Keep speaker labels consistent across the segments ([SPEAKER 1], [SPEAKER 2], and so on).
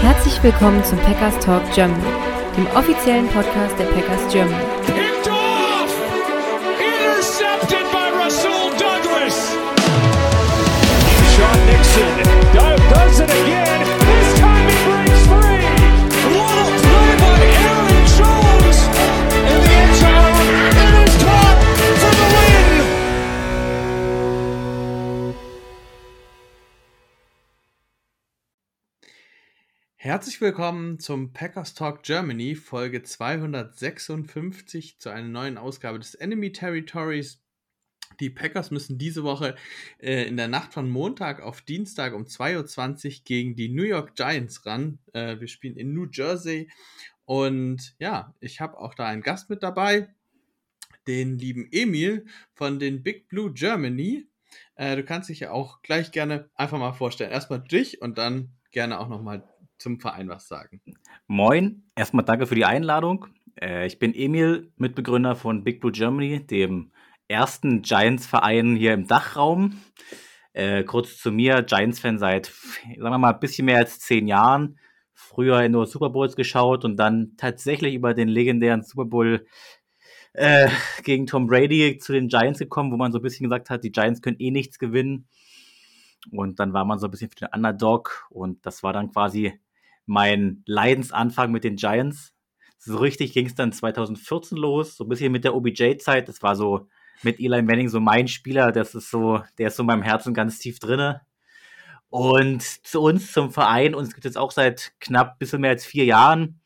[SPEAKER 1] Herzlich willkommen zum Packers Talk Germany, dem offiziellen Podcast der Packers Germany.
[SPEAKER 2] Intercepted by Rasul Douglas! Sean Nixon
[SPEAKER 3] Herzlich willkommen zum Packers Talk Germany, Folge 256 zu einer neuen Ausgabe des Enemy Territories. Die Packers müssen diese Woche äh, in der Nacht von Montag auf Dienstag um 2.20 Uhr gegen die New York Giants ran. Äh, wir spielen in New Jersey und ja, ich habe auch da einen Gast mit dabei, den lieben Emil von den Big Blue Germany. Äh, du kannst dich ja auch gleich gerne einfach mal vorstellen. Erstmal dich und dann gerne auch nochmal zum Verein was sagen.
[SPEAKER 4] Moin, erstmal danke für die Einladung. Äh, ich bin Emil, Mitbegründer von Big Blue Germany, dem ersten Giants-Verein hier im Dachraum. Äh, kurz zu mir, Giants-Fan seit, sagen wir mal, ein bisschen mehr als zehn Jahren. Früher nur Super Bowls geschaut und dann tatsächlich über den legendären Super Bowl äh, gegen Tom Brady zu den Giants gekommen, wo man so ein bisschen gesagt hat, die Giants können eh nichts gewinnen. Und dann war man so ein bisschen für den Underdog und das war dann quasi mein Leidensanfang mit den Giants. So richtig ging es dann 2014 los, so ein bisschen mit der OBJ-Zeit. Das war so mit Eli Manning so mein Spieler, das ist so, der ist so in meinem Herzen ganz tief drinne. Und zu uns, zum Verein, uns gibt es jetzt auch seit knapp bisschen mehr als vier Jahren.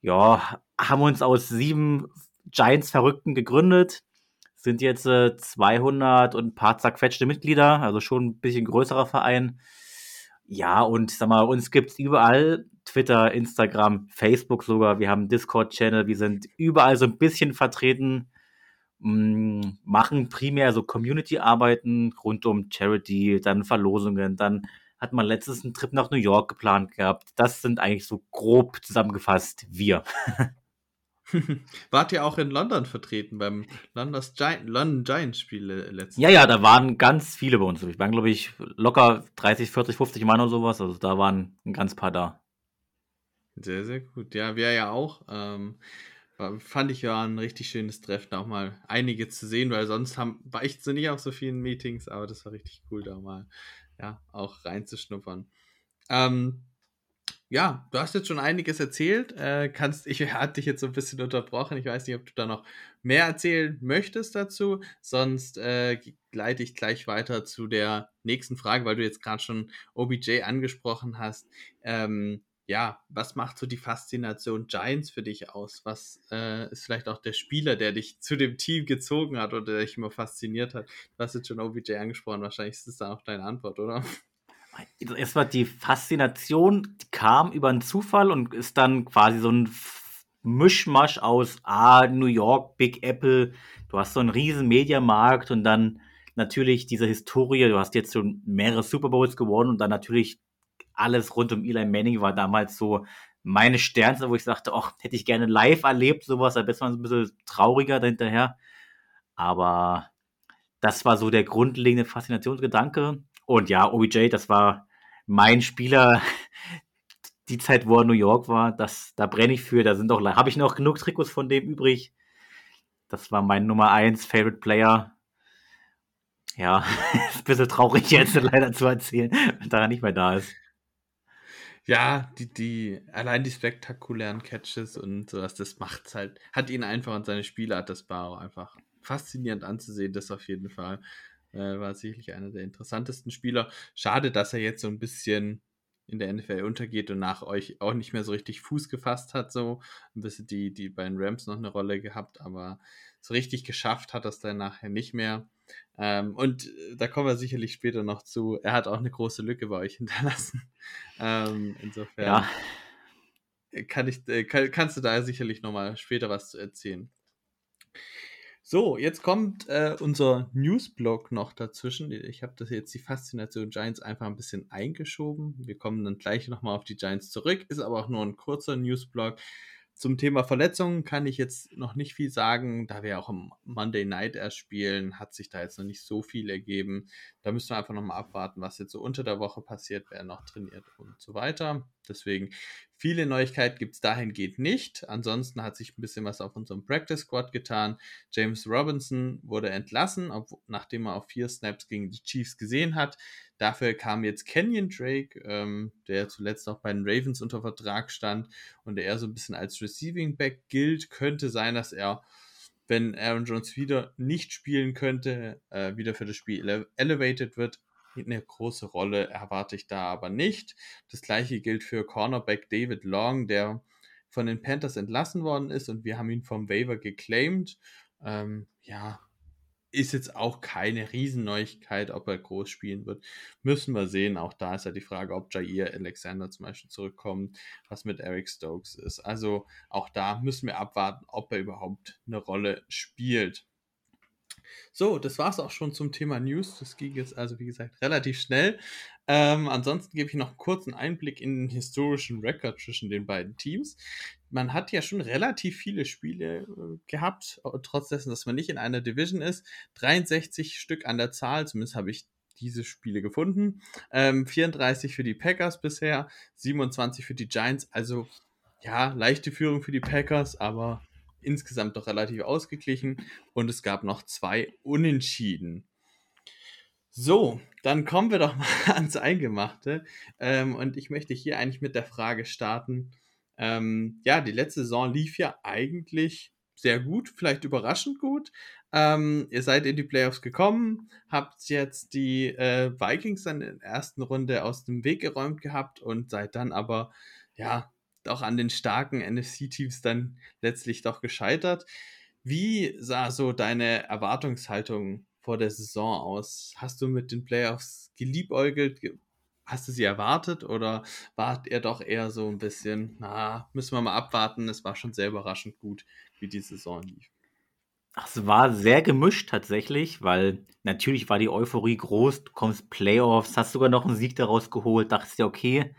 [SPEAKER 4] Ja, haben uns aus sieben Giants-Verrückten gegründet, sind jetzt äh, 200 und ein paar zerquetschte Mitglieder, also schon ein bisschen größerer Verein. Ja, und sag mal, uns gibt's überall. Twitter, Instagram, Facebook sogar. Wir haben Discord-Channel. Wir sind überall so ein bisschen vertreten. mm, Machen primär so Community-Arbeiten rund um Charity, dann Verlosungen. Dann hat man letztens einen Trip nach New York geplant gehabt. Das sind eigentlich so grob zusammengefasst wir.
[SPEAKER 3] Wart ihr auch in London vertreten beim London's London Giants Spiel äh, letztes
[SPEAKER 4] Ja, ja, da waren ganz viele bei uns. Wir waren, glaube ich, locker 30, 40, 50 Mann oder sowas. Also da waren ein ganz paar da.
[SPEAKER 3] Sehr, sehr gut. Ja, wir ja auch. Ähm, fand ich ja ein richtig schönes Treffen, auch mal einige zu sehen, weil sonst haben, war ich so nicht auf so vielen Meetings, aber das war richtig cool, da mal ja, auch reinzuschnuppern. Ähm, ja, du hast jetzt schon einiges erzählt. Äh, kannst, ich hatte dich jetzt so ein bisschen unterbrochen. Ich weiß nicht, ob du da noch mehr erzählen möchtest dazu. Sonst äh, leite ich gleich weiter zu der nächsten Frage, weil du jetzt gerade schon OBJ angesprochen hast. Ähm, ja, was macht so die Faszination Giants für dich aus? Was äh, ist vielleicht auch der Spieler, der dich zu dem Team gezogen hat oder der dich immer fasziniert hat? Du hast jetzt schon OBJ angesprochen. Wahrscheinlich ist das dann auch deine Antwort, oder?
[SPEAKER 4] Erstmal die Faszination, die kam über einen Zufall und ist dann quasi so ein Mischmasch aus ah, New York, Big Apple, du hast so einen riesen Mediamarkt und dann natürlich diese Historie, du hast jetzt schon mehrere Super Bowls gewonnen und dann natürlich alles rund um Eli Manning war damals so meine Sternste, wo ich sagte, ach, hätte ich gerne live erlebt, sowas, da ist man so ein bisschen trauriger dahinterher. Aber das war so der grundlegende Faszinationsgedanke. Und ja, OBJ, das war mein Spieler, die Zeit, wo er in New York war, das, da brenne ich für. Da sind auch, habe ich noch genug Trikots von dem übrig. Das war mein Nummer 1 Favorite Player. Ja, ist ein bisschen traurig jetzt leider zu erzählen, wenn er nicht mehr da ist.
[SPEAKER 3] Ja, die, die, allein die spektakulären Catches und sowas, das macht's halt, hat ihn einfach und seine Spielart, das war auch einfach faszinierend anzusehen, das auf jeden Fall. Äh, war sicherlich einer der interessantesten Spieler. Schade, dass er jetzt so ein bisschen in der NFL untergeht und nach euch auch nicht mehr so richtig Fuß gefasst hat, so ein bisschen die, die bei den Rams noch eine Rolle gehabt, aber so richtig geschafft hat das dann nachher nicht mehr. Ähm, und äh, da kommen wir sicherlich später noch zu. Er hat auch eine große Lücke bei euch hinterlassen. Ähm, insofern
[SPEAKER 4] Ja,
[SPEAKER 3] kann ich, äh, kann, kannst du da sicherlich nochmal später was zu erzählen. So, jetzt kommt äh, unser Newsblog noch dazwischen. Ich habe das jetzt die Faszination Giants einfach ein bisschen eingeschoben. Wir kommen dann gleich nochmal auf die Giants zurück. Ist aber auch nur ein kurzer Newsblog. zum Thema Verletzungen kann ich jetzt noch nicht viel sagen, da wir auch am Monday Night erst spielen, hat sich da jetzt noch nicht so viel ergeben. Da müssen wir einfach nochmal abwarten, was jetzt so unter der Woche passiert, wer noch trainiert und so weiter. Deswegen viele Neuigkeiten gibt es dahingehend nicht. Ansonsten hat sich ein bisschen was auf unserem Practice Squad getan. James Robinson wurde entlassen, nachdem er auf vier Snaps gegen die Chiefs gesehen hat. Dafür kam jetzt Kenyon Drake, ähm, der zuletzt auch bei den Ravens unter Vertrag stand und der eher so ein bisschen als Receiving Back gilt. Könnte sein, dass er, wenn Aaron Jones wieder nicht spielen könnte, äh, wieder für das Spiel ele elevated wird. Eine große Rolle erwarte ich da aber nicht. Das gleiche gilt für Cornerback David Long, der von den Panthers entlassen worden ist und wir haben ihn vom Waiver geclaimed. Ähm, ja, ist jetzt auch keine Riesenneuigkeit, ob er groß spielen wird. Müssen wir sehen. Auch da ist ja die Frage, ob Jair Alexander zum Beispiel zurückkommt, was mit Eric Stokes ist. Also auch da müssen wir abwarten, ob er überhaupt eine Rolle spielt. So, das war es auch schon zum Thema News. Das ging jetzt also, wie gesagt, relativ schnell. Ähm, ansonsten gebe ich noch einen kurzen Einblick in den historischen Rekord zwischen den beiden Teams. Man hat ja schon relativ viele Spiele äh, gehabt, trotz dessen, dass man nicht in einer Division ist. 63 Stück an der Zahl, zumindest habe ich diese Spiele gefunden. Ähm, 34 für die Packers bisher, 27 für die Giants. Also ja, leichte Führung für die Packers, aber insgesamt doch relativ ausgeglichen und es gab noch zwei Unentschieden. So, dann kommen wir doch mal ans Eingemachte. Ähm, und ich möchte hier eigentlich mit der Frage starten. Ähm, ja, die letzte Saison lief ja eigentlich sehr gut, vielleicht überraschend gut. Ähm, ihr seid in die Playoffs gekommen, habt jetzt die äh, Vikings dann in der ersten Runde aus dem Weg geräumt gehabt und seid dann aber ja auch an den starken NFC-Teams dann letztlich doch gescheitert. Wie sah so deine Erwartungshaltung vor der Saison aus? Hast du mit den Playoffs geliebäugelt? Hast du sie erwartet oder war er doch eher so ein bisschen, na, müssen wir mal abwarten, es war schon sehr überraschend gut, wie die Saison lief?
[SPEAKER 4] Es war sehr gemischt tatsächlich, weil natürlich war die Euphorie groß, du kommst Playoffs, hast sogar noch einen Sieg daraus geholt, dachtest dir, okay,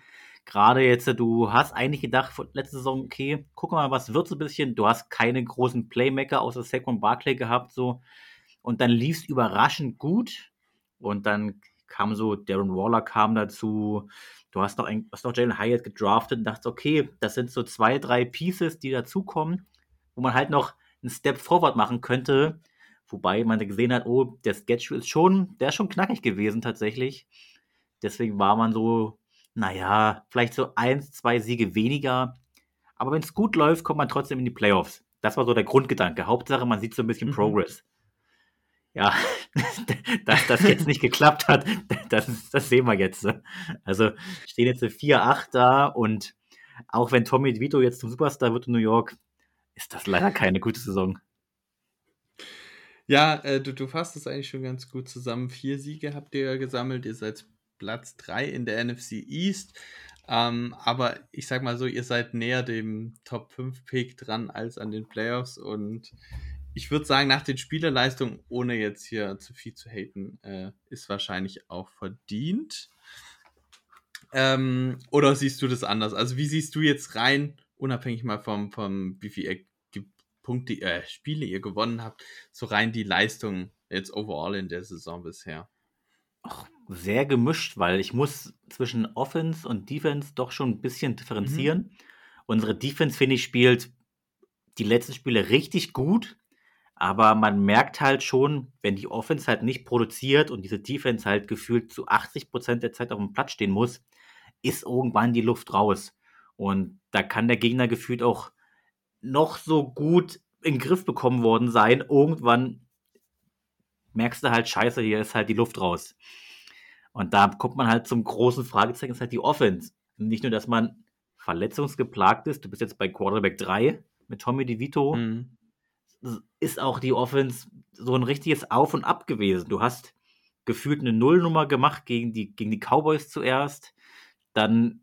[SPEAKER 4] gerade jetzt, du hast eigentlich gedacht, letzte Saison, okay, guck mal, was wird so ein bisschen. Du hast keine großen Playmaker außer Saquon Barclay gehabt, so. Und dann lief es überraschend gut. Und dann kam so, Darren Waller kam dazu. Du hast noch, ein, hast noch Jalen Hyatt gedraftet und dachtest, okay, das sind so zwei, drei Pieces, die dazukommen, wo man halt noch einen Step forward machen könnte. Wobei man gesehen hat, oh, der Schedule ist schon, der ist schon knackig gewesen tatsächlich. Deswegen war man so naja, vielleicht so eins, zwei Siege weniger. Aber wenn es gut läuft, kommt man trotzdem in die Playoffs. Das war so der Grundgedanke. Hauptsache, man sieht so ein bisschen mhm. Progress. Ja, dass das jetzt nicht geklappt hat, das, das sehen wir jetzt. Also stehen jetzt 4-8 da und auch wenn Tommy Vito jetzt zum Superstar wird in New York, ist das leider keine gute Saison.
[SPEAKER 3] Ja, äh, du, du fasst es eigentlich schon ganz gut zusammen. Vier Siege habt ihr gesammelt. Ihr seid Platz 3 in der NFC East. Ähm, aber ich sag mal so, ihr seid näher dem Top 5 Pick dran als an den Playoffs und ich würde sagen, nach den Spielerleistungen, ohne jetzt hier zu viel zu haten, äh, ist wahrscheinlich auch verdient. Ähm, oder siehst du das anders? Also, wie siehst du jetzt rein, unabhängig mal vom, vom wie viele Punkte, äh, Spiele ihr gewonnen habt, so rein die Leistung jetzt overall in der Saison bisher?
[SPEAKER 4] Ach, sehr gemischt, weil ich muss zwischen Offense und Defense doch schon ein bisschen differenzieren. Mhm. Unsere Defense, finde ich, spielt die letzten Spiele richtig gut, aber man merkt halt schon, wenn die Offense halt nicht produziert und diese Defense halt gefühlt zu 80 Prozent der Zeit auf dem Platz stehen muss, ist irgendwann die Luft raus. Und da kann der Gegner gefühlt auch noch so gut in den Griff bekommen worden sein. Irgendwann merkst du halt, scheiße, hier ist halt die Luft raus. Und da kommt man halt zum großen Fragezeichen, ist halt die Offense. Nicht nur, dass man verletzungsgeplagt ist, du bist jetzt bei Quarterback 3 mit Tommy DeVito, mhm. ist auch die Offense so ein richtiges Auf und Ab gewesen. Du hast gefühlt eine Nullnummer gemacht gegen die, gegen die Cowboys zuerst, dann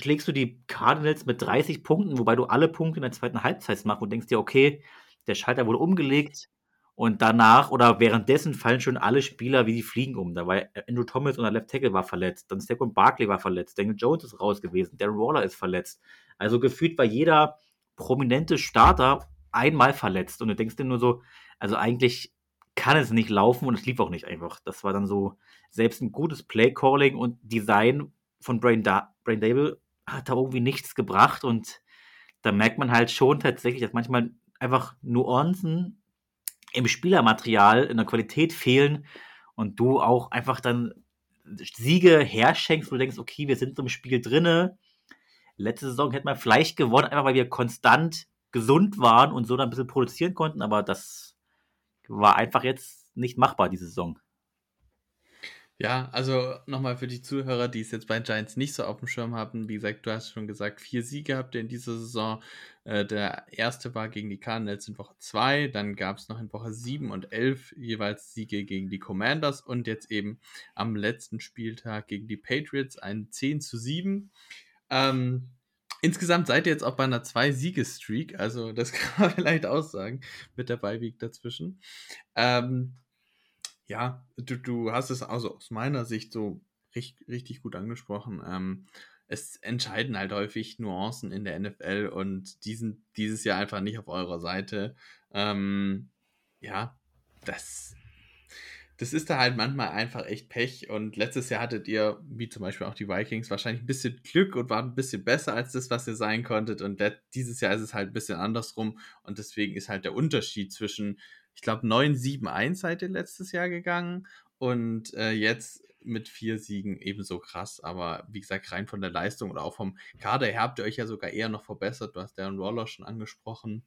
[SPEAKER 4] schlägst du die Cardinals mit 30 Punkten, wobei du alle Punkte in der zweiten Halbzeit machst und denkst dir, okay, der Schalter wurde umgelegt, und danach oder währenddessen fallen schon alle Spieler wie die Fliegen um. Da war Andrew Thomas und der Left Tackle war verletzt, dann Stephon Barkley war verletzt, Daniel Jones ist raus gewesen, Darren Waller ist verletzt. Also gefühlt war jeder prominente Starter einmal verletzt und du denkst dir nur so, also eigentlich kann es nicht laufen und es lief auch nicht einfach. Das war dann so selbst ein gutes Play-Calling und Design von Brain, da Brain Dable hat da irgendwie nichts gebracht und da merkt man halt schon tatsächlich, dass manchmal einfach Nuancen im Spielermaterial in der Qualität fehlen und du auch einfach dann Siege herschenkst, wo du denkst, okay, wir sind im Spiel drinne. Letzte Saison hätte man vielleicht gewonnen, einfach weil wir konstant gesund waren und so dann ein bisschen produzieren konnten, aber das war einfach jetzt nicht machbar, diese Saison.
[SPEAKER 3] Ja, also nochmal für die Zuhörer, die es jetzt bei Giants nicht so auf dem Schirm haben. Wie gesagt, du hast schon gesagt, vier Siege habt ihr in dieser Saison. Äh, der erste war gegen die Cardinals in Woche 2, dann gab es noch in Woche 7 und 11 jeweils Siege gegen die Commanders und jetzt eben am letzten Spieltag gegen die Patriots ein 10 zu 7. Ähm, insgesamt seid ihr jetzt auch bei einer 2-Siege-Streak, also das kann man vielleicht aussagen, mit der Beiweek dazwischen. Ähm, ja, du, du hast es also aus meiner Sicht so richtig, richtig gut angesprochen. Ähm, es entscheiden halt häufig Nuancen in der NFL und die sind dieses Jahr einfach nicht auf eurer Seite. Ähm, ja, das, das ist da halt manchmal einfach echt Pech. Und letztes Jahr hattet ihr, wie zum Beispiel auch die Vikings, wahrscheinlich ein bisschen Glück und waren ein bisschen besser als das, was ihr sein konntet. Und dieses Jahr ist es halt ein bisschen andersrum. Und deswegen ist halt der Unterschied zwischen ich glaube, 9-7-1 seid ihr letztes Jahr gegangen und äh, jetzt mit vier Siegen ebenso krass. Aber wie gesagt, rein von der Leistung oder auch vom Kader her habt ihr euch ja sogar eher noch verbessert. Du hast Darren Waller schon angesprochen.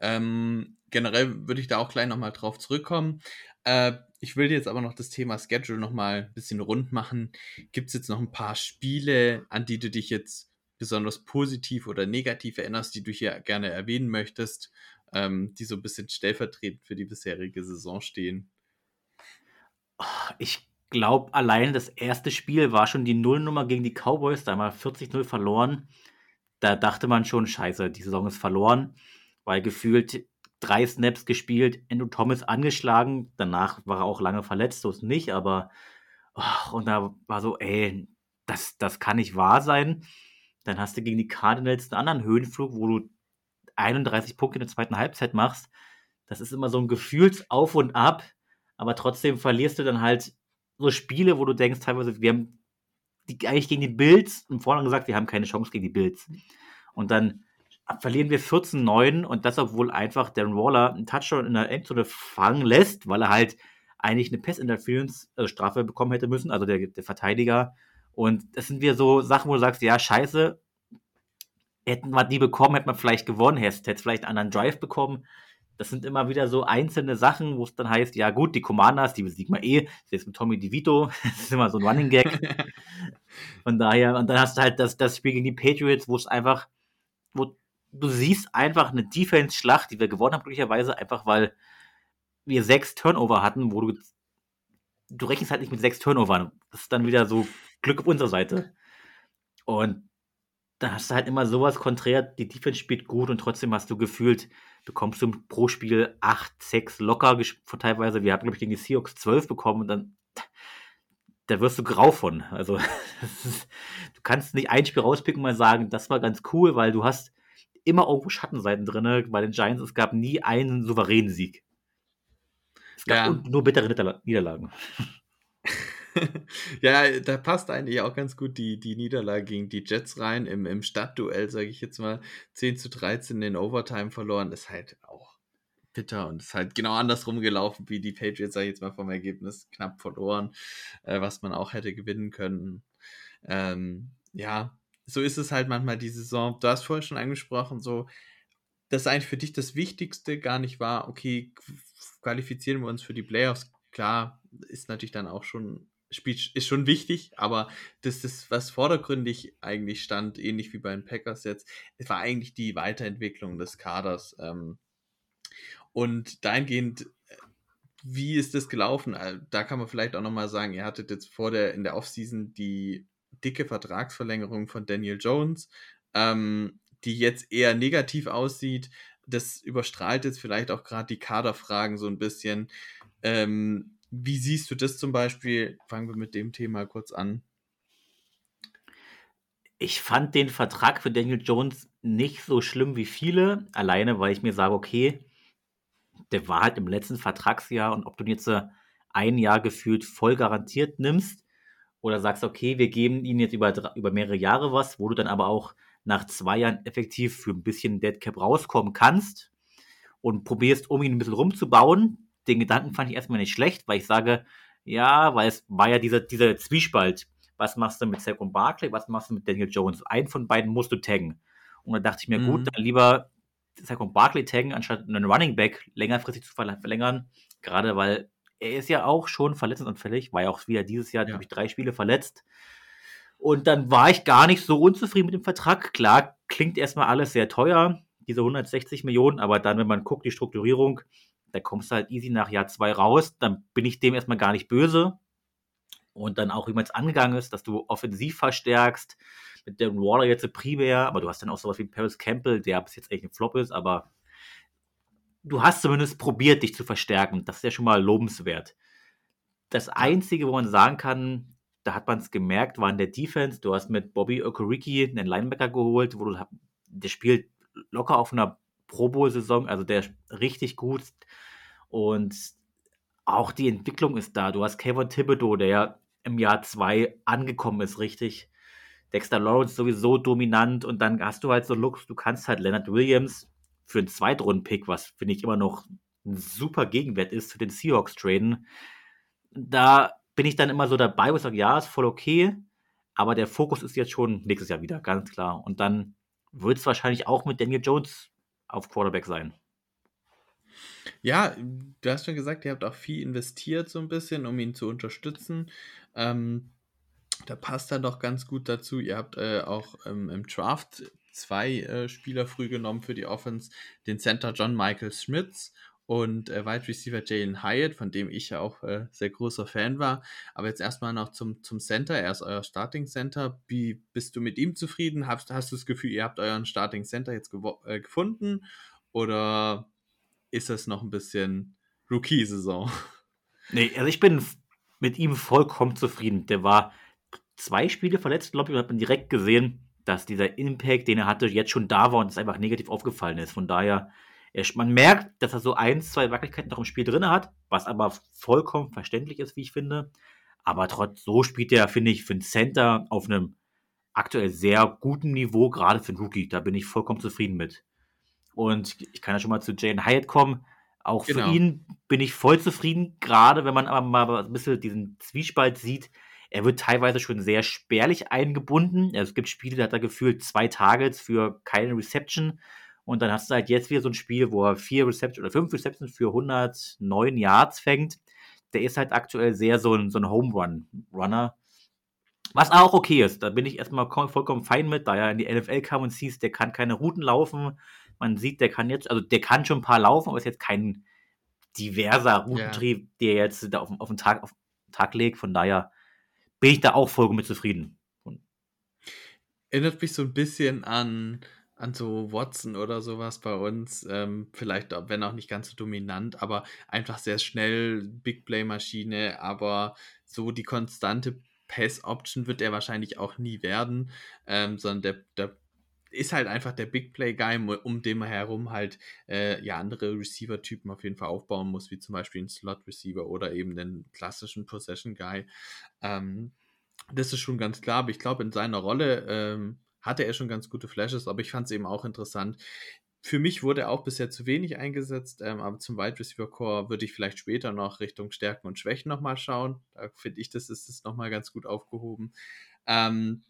[SPEAKER 3] Ähm, generell würde ich da auch gleich nochmal drauf zurückkommen. Äh, ich will jetzt aber noch das Thema Schedule nochmal ein bisschen rund machen. Gibt es jetzt noch ein paar Spiele, an die du dich jetzt besonders positiv oder negativ erinnerst, die du hier gerne erwähnen möchtest? ähm, die so ein bisschen stellvertretend für die bisherige Saison stehen.
[SPEAKER 4] Ich glaube, allein das erste Spiel war schon die Nullnummer gegen die Cowboys, da haben wir 40-0 verloren. Da dachte man schon, scheiße, die Saison ist verloren, weil gefühlt drei Snaps gespielt, Andrew Thomas angeschlagen, danach war er auch lange verletzt, so ist nicht, aber oh, und da war so, ey, das, das kann nicht wahr sein. Dann hast du gegen die Cardinals einen anderen Höhenflug, wo du 31 Punkte in der zweiten Halbzeit machst, das ist immer so ein Gefühlsauf und Ab, aber trotzdem verlierst du dann halt so Spiele, wo du denkst, teilweise, wir haben die, eigentlich gegen die Bills im Vorhinein gesagt, wir haben keine Chance gegen die Bills. Und dann verlieren wir 14-9 und das, obwohl einfach Darren Waller einen Touchdown in der Endzone fangen lässt, weil er halt eigentlich eine Pass-Interference-Strafe äh, bekommen hätte müssen, also der, der Verteidiger. Und das sind wir so Sachen, wo du sagst, ja, scheiße, hätten wir die bekommen, hätte man vielleicht gewonnen, hätte, hätte vielleicht einen anderen Drive bekommen. Das sind immer wieder so einzelne Sachen, wo es dann heißt, ja gut, die Commanders, die besiegen wir eh, das ist mit Tommy DeVito, das ist immer so ein Running Gag. Von daher, und dann hast du halt das, das Spiel gegen die Patriots, wo es einfach, wo du siehst einfach eine Defense-Schlacht, die wir gewonnen haben, glücklicherweise, einfach weil wir sechs Turnover hatten, wo du, du rechnest halt nicht mit sechs Turnover. Das ist dann wieder so Glück auf unserer Seite. Und da hast du halt immer sowas konträr, die Defense spielt gut und trotzdem hast du gefühlt, bekommst du pro Spiel 8, 6 locker teilweise. Wir haben, glaube ich, gegen die Seahawks 12 bekommen und dann, da wirst du grau von. Also, ist, du kannst nicht ein Spiel rauspicken und mal sagen, das war ganz cool, weil du hast immer irgendwo Schattenseiten drin. Bei den Giants, es gab nie einen souveränen Sieg. Es gab ja. nur bittere Niederlagen.
[SPEAKER 3] ja, da passt eigentlich auch ganz gut die, die Niederlage gegen die Jets rein. Im, im Stadtduell, sage ich jetzt mal, 10 zu 13 in Overtime verloren. ist halt auch bitter und ist halt genau andersrum gelaufen wie die Patriots, sage ich jetzt mal vom Ergebnis, knapp verloren, äh, was man auch hätte gewinnen können. Ähm, ja, so ist es halt manchmal die Saison. Du hast vorher schon angesprochen, so, dass eigentlich für dich das Wichtigste gar nicht war, okay, qualifizieren wir uns für die Playoffs. Klar, ist natürlich dann auch schon Spiel ist schon wichtig, aber das ist, was vordergründig eigentlich stand, ähnlich wie bei den Packers jetzt, war eigentlich die Weiterentwicklung des Kaders. Ähm, und dahingehend, äh, wie ist das gelaufen? Äh, da kann man vielleicht auch nochmal sagen, ihr hattet jetzt vor der, in der Offseason die dicke Vertragsverlängerung von Daniel Jones, ähm, die jetzt eher negativ aussieht. Das überstrahlt jetzt vielleicht auch gerade die Kaderfragen so ein bisschen. Ähm, wie siehst du das zum Beispiel? Fangen wir mit dem Thema kurz an.
[SPEAKER 4] Ich fand den Vertrag für Daniel Jones nicht so schlimm wie viele, alleine weil ich mir sage, okay, der war halt im letzten Vertragsjahr und ob du ihn jetzt ein Jahr gefühlt voll garantiert nimmst oder sagst, okay, wir geben ihnen jetzt über, über mehrere Jahre was, wo du dann aber auch nach zwei Jahren effektiv für ein bisschen Deadcap rauskommen kannst und probierst, um ihn ein bisschen rumzubauen. Den Gedanken fand ich erstmal nicht schlecht, weil ich sage, ja, weil es war ja dieser, dieser Zwiespalt. Was machst du mit Saquon Barkley, was machst du mit Daniel Jones? Einen von beiden musst du taggen. Und da dachte ich mir, mhm. gut, dann lieber Saquon Barkley taggen, anstatt einen Running Back längerfristig zu verlängern. Gerade weil er ist ja auch schon verletzungsanfällig, war ja auch wieder dieses Jahr, ja. ich, drei Spiele verletzt. Und dann war ich gar nicht so unzufrieden mit dem Vertrag. Klar, klingt erstmal alles sehr teuer, diese 160 Millionen, aber dann, wenn man guckt, die Strukturierung, da kommst du halt easy nach Jahr zwei raus, dann bin ich dem erstmal gar nicht böse. Und dann auch, wie man es angegangen ist, dass du offensiv verstärkst, mit Darren Waller jetzt primär, aber du hast dann auch sowas wie Paris Campbell, der bis jetzt echt ein Flop ist, aber du hast zumindest probiert, dich zu verstärken. Das ist ja schon mal lobenswert. Das Einzige, wo man sagen kann, da hat man es gemerkt, war in der Defense. Du hast mit Bobby Okoriki einen Linebacker geholt, wo du der spielt locker auf einer Pro Bowl-Saison, also der ist richtig gut. Und auch die Entwicklung ist da. Du hast Kevin Thibodeau, der ja im Jahr zwei angekommen ist, richtig. Dexter Lawrence sowieso dominant und dann hast du halt so Looks, du kannst halt Leonard Williams für einen Zweitrunden-Pick, was finde ich immer noch ein super Gegenwert ist, zu den Seahawks traden. Da bin ich dann immer so dabei und sage, ja, ist voll okay, aber der Fokus ist jetzt schon nächstes Jahr wieder, ganz klar. Und dann wird es wahrscheinlich auch mit Daniel Jones auf Quarterback sein.
[SPEAKER 3] Ja, du hast schon gesagt, ihr habt auch viel investiert, so ein bisschen, um ihn zu unterstützen. Ähm, da passt er doch ganz gut dazu. Ihr habt äh, auch ähm, im Draft zwei äh, Spieler früh genommen für die Offense, den Center John Michael Schmitz und äh, Wide Receiver Jalen Hyatt, von dem ich ja auch äh, sehr großer Fan war. Aber jetzt erstmal noch zum, zum Center. Er ist euer Starting Center. Wie bist du mit ihm zufrieden? Hast, hast du das Gefühl, ihr habt euren Starting Center jetzt äh, gefunden? Oder ist das noch ein bisschen Rookie-Saison?
[SPEAKER 4] Nee, also ich bin mit ihm vollkommen zufrieden. Der war zwei Spiele verletzt, glaube ich, und hat man direkt gesehen, dass dieser Impact, den er hatte, jetzt schon da war und es einfach negativ aufgefallen ist. Von daher, er, man merkt, dass er so ein, zwei Wackeligkeiten noch im Spiel drin hat, was aber vollkommen verständlich ist, wie ich finde. Aber trotz so spielt er, finde ich, für einen Center auf einem aktuell sehr guten Niveau, gerade für einen Rookie. Da bin ich vollkommen zufrieden mit. Und ich kann ja schon mal zu Jane Hyatt kommen. Auch genau. für ihn bin ich voll zufrieden, gerade wenn man aber mal ein bisschen diesen Zwiespalt sieht, er wird teilweise schon sehr spärlich eingebunden. Also es gibt Spiele, da hat er gefühlt zwei Targets für keine Reception. Und dann hast du halt jetzt wieder so ein Spiel, wo er vier Receptions oder fünf Receptions für 109 Yards fängt. Der ist halt aktuell sehr so ein, so ein Home Run Runner. Was auch okay ist. Da bin ich erstmal vollkommen fein mit, da er in die NFL kam und siehst, der kann keine Routen laufen. Man sieht, der kann jetzt, also der kann schon ein paar laufen, aber ist jetzt kein diverser Routentrieb, yeah. der jetzt da auf, auf den Tag, auf den Tag legt. Von daher bin ich da auch vollkommen mit zufrieden.
[SPEAKER 3] Erinnert mich so ein bisschen an, an so Watson oder sowas bei uns. Ähm, vielleicht, wenn auch nicht ganz so dominant, aber einfach sehr schnell, Big Play-Maschine, aber so die konstante Pass-Option wird er wahrscheinlich auch nie werden, ähm, sondern der, der ist halt einfach der Big Play Guy, um den man herum halt äh, ja andere Receiver-Typen auf jeden Fall aufbauen muss, wie zum Beispiel einen Slot Receiver oder eben den klassischen Possession Guy. Ähm, das ist schon ganz klar, aber ich glaube, in seiner Rolle ähm, hatte er schon ganz gute Flashes, aber ich fand es eben auch interessant. Für mich wurde er auch bisher zu wenig eingesetzt, ähm, aber zum Wide Receiver Core würde ich vielleicht später noch Richtung Stärken und Schwächen nochmal schauen. Da finde ich, das ist es nochmal ganz gut aufgehoben. Ähm,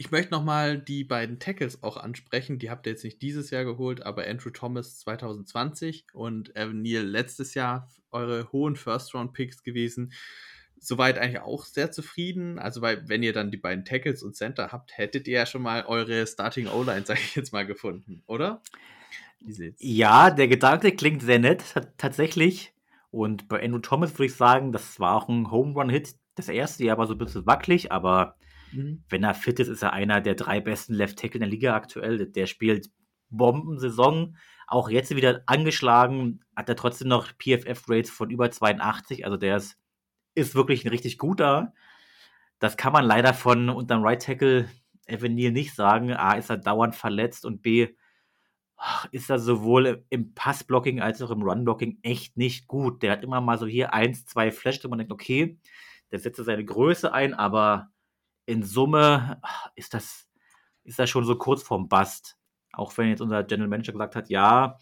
[SPEAKER 3] ich möchte nochmal die beiden Tackles auch ansprechen. Die habt ihr jetzt nicht dieses Jahr geholt, aber Andrew Thomas 2020 und Evan Neal letztes Jahr eure hohen First-Round-Picks gewesen. Soweit eigentlich auch sehr zufrieden. Also, weil, wenn ihr dann die beiden Tackles und Center habt, hättet ihr ja schon mal eure Starting O-Line, sage ich jetzt mal, gefunden, oder?
[SPEAKER 4] Ja, der Gedanke klingt sehr nett, tatsächlich. Und bei Andrew Thomas würde ich sagen, das war auch ein Home Run-Hit. Das erste Jahr war so ein bisschen wackelig, aber Mhm. Wenn er fit ist, ist er einer der drei besten Left Tackle in der Liga aktuell. Der spielt Bombensaison. Auch jetzt wieder angeschlagen, hat er trotzdem noch PFF-Rates von über 82. Also der ist, ist wirklich ein richtig guter. Das kann man leider von unterm Right Tackle Evan nicht sagen. A, ist er dauernd verletzt und B, ist er sowohl im Passblocking als auch im Runblocking echt nicht gut. Der hat immer mal so hier eins, zwei Flashes, wo man denkt, okay, der setzt seine Größe ein, aber in Summe ist das, ist das schon so kurz vorm Bust. Auch wenn jetzt unser General Manager gesagt hat, ja,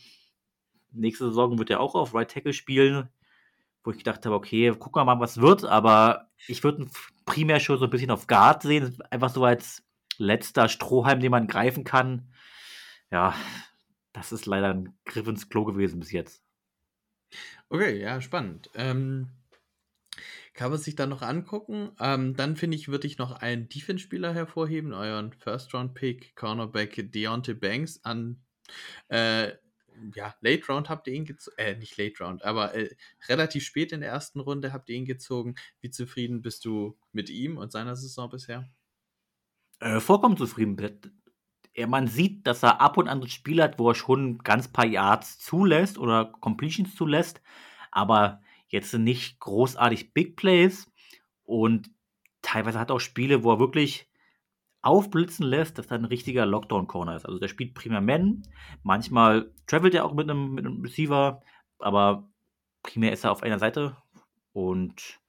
[SPEAKER 4] nächste Saison wird er auch auf Right Tackle spielen, wo ich gedacht habe, okay, gucken wir mal, was wird, aber ich würde primär schon so ein bisschen auf Guard sehen, einfach so als letzter Strohhalm, den man greifen kann. Ja, das ist leider ein Griff ins Klo gewesen bis jetzt.
[SPEAKER 3] Okay, ja, spannend. Ähm, kann man sich dann noch angucken. Ähm, dann finde ich, würde ich noch einen Defense-Spieler hervorheben, euren First-Round-Pick, Cornerback Deontay Banks an. Äh, ja, Late Round habt ihr ihn gezogen, äh, nicht Late Round, aber äh, relativ spät in der ersten Runde habt ihr ihn gezogen. Wie zufrieden bist du mit ihm und seiner Saison bisher?
[SPEAKER 4] Äh, vollkommen zufrieden man sieht, dass er ab und an ein Spiel hat, wo er schon ganz paar Yards zulässt oder Completions zulässt, aber jetzt nicht großartig Big Plays und teilweise hat er auch Spiele, wo er wirklich aufblitzen lässt, dass er ein richtiger Lockdown-Corner ist. Also der spielt primär Men, manchmal travelt er auch mit einem, mit einem Receiver, aber primär ist er auf einer Seite und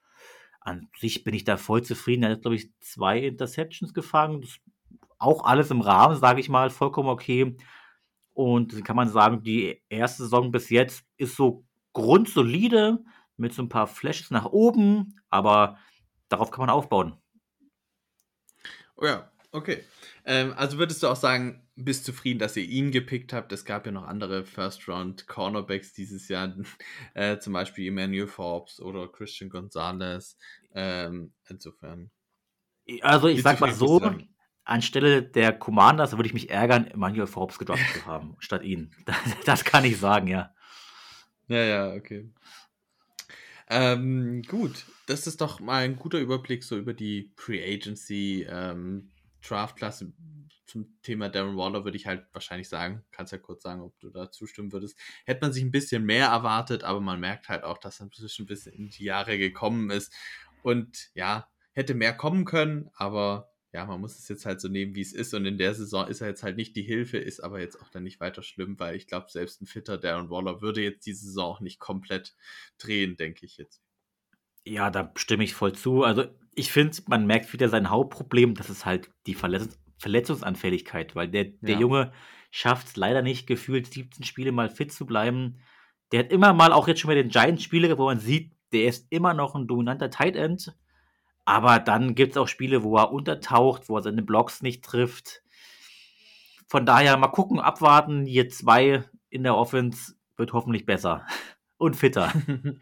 [SPEAKER 4] an sich bin ich da voll zufrieden. Er hat, glaube ich, zwei Interceptions gefangen. Auch alles im Rahmen, sage ich mal, vollkommen okay. Und kann man sagen, die erste Saison bis jetzt ist so grundsolide mit so ein paar Flashes nach oben, aber darauf kann man aufbauen.
[SPEAKER 3] Oh ja, okay. Ähm, also würdest du auch sagen, bist zufrieden, dass ihr ihn gepickt habt? Es gab ja noch andere First-Round-Cornerbacks dieses Jahr, äh, zum Beispiel Emmanuel Forbes oder Christian Gonzalez. Ähm, insofern.
[SPEAKER 4] Also ich sag mal so, anstelle der Commanders würde ich mich ärgern, Emmanuel Forbes gedraftet zu haben, statt ihn. Das, kann ich sagen, ja.
[SPEAKER 3] Ja, ja, okay. Ähm, gut, das ist doch mal ein guter Überblick so über die Pre-Agency ähm, Draft-Klasse. Zum Thema Darren Waller würde ich halt wahrscheinlich sagen, kannst ja kurz sagen, ob du da zustimmen würdest. Hätte man sich ein bisschen mehr erwartet, aber man merkt halt auch, dass er inzwischen ein bisschen in die Jahre gekommen ist. Und ja, hätte mehr kommen können, aber ja, man muss es jetzt halt so nehmen, wie es ist. Und in der Saison ist er jetzt halt nicht die Hilfe, ist aber jetzt auch dann nicht weiter schlimm, weil ich glaube, selbst ein fitter Darren Waller würde jetzt die Saison auch nicht komplett drehen, denke ich jetzt.
[SPEAKER 4] Ja, da stimme ich voll zu. Also ich finde, man merkt wieder sein Hauptproblem, das ist halt die Verletz Verletzungsanfälligkeit, weil der, der ja. Junge schafft es leider nicht, gefühlt 17 Spiele mal fit zu bleiben. Der hat immer mal auch jetzt schon mal den Giants-Spiele, wo man sieht, der ist immer noch ein dominanter Tight End aber dann gibt es auch Spiele, wo er untertaucht, wo er seine Blocks nicht trifft. Von daher mal gucken, abwarten. Hier zwei in der Offense wird hoffentlich besser und fitter.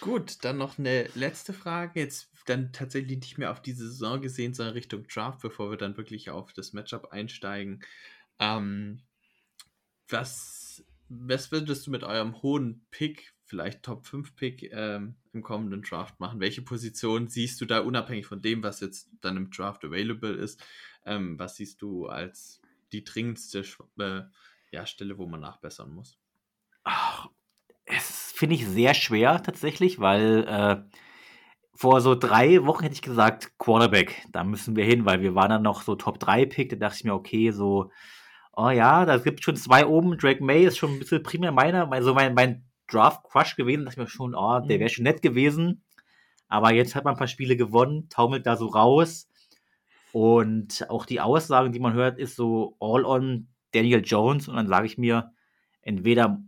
[SPEAKER 3] Gut, dann noch eine letzte Frage. Jetzt dann tatsächlich nicht mehr auf diese Saison gesehen, sondern Richtung Draft, bevor wir dann wirklich auf das Matchup einsteigen. Ähm, was, was würdest du mit eurem hohen Pick vielleicht Top 5 Pick ähm, im kommenden Draft machen? Welche Position siehst du da unabhängig von dem, was jetzt dann im Draft available ist? Ähm, was siehst du als die dringendste äh, ja, Stelle, wo man nachbessern muss?
[SPEAKER 4] Es finde ich sehr schwer tatsächlich, weil äh, vor so drei Wochen hätte ich gesagt, Quarterback, da müssen wir hin, weil wir waren dann noch so Top 3 Pick, da dachte ich mir, okay, so, oh ja, da gibt schon zwei oben, Drake May ist schon ein bisschen primär meiner, also mein, mein Draft-Crush gewesen, dachte ich mir schon, oh, der mhm. wäre schon nett gewesen. Aber jetzt hat man ein paar Spiele gewonnen, taumelt da so raus. Und auch die Aussagen, die man hört, ist so all on Daniel Jones. Und dann sage ich mir, entweder,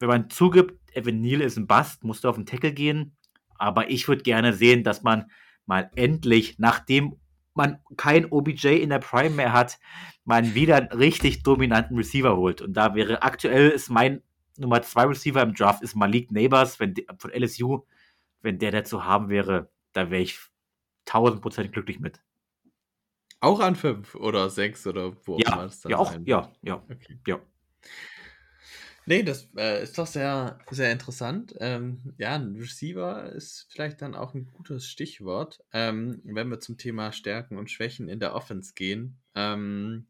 [SPEAKER 4] wenn man zugibt, Evan Neal ist ein Bust, musst du auf den Tackle gehen. Aber ich würde gerne sehen, dass man mal endlich, nachdem man kein OBJ in der Prime mehr hat, mal wieder einen richtig dominanten Receiver holt. Und da wäre aktuell ist mein Nummer zwei Receiver im Draft ist Malik Neighbors wenn von LSU. Wenn der dazu haben wäre, da wäre ich 1000 Prozent glücklich mit.
[SPEAKER 3] Auch an fünf oder sechs oder wo
[SPEAKER 4] ja, auch das dann Ja, auch, ja, ja, okay. ja.
[SPEAKER 3] Nee, das äh, ist doch sehr, sehr interessant. Ähm, ja, ein Receiver ist vielleicht dann auch ein gutes Stichwort, ähm, wenn wir zum Thema Stärken und Schwächen in der Offense gehen. Ähm,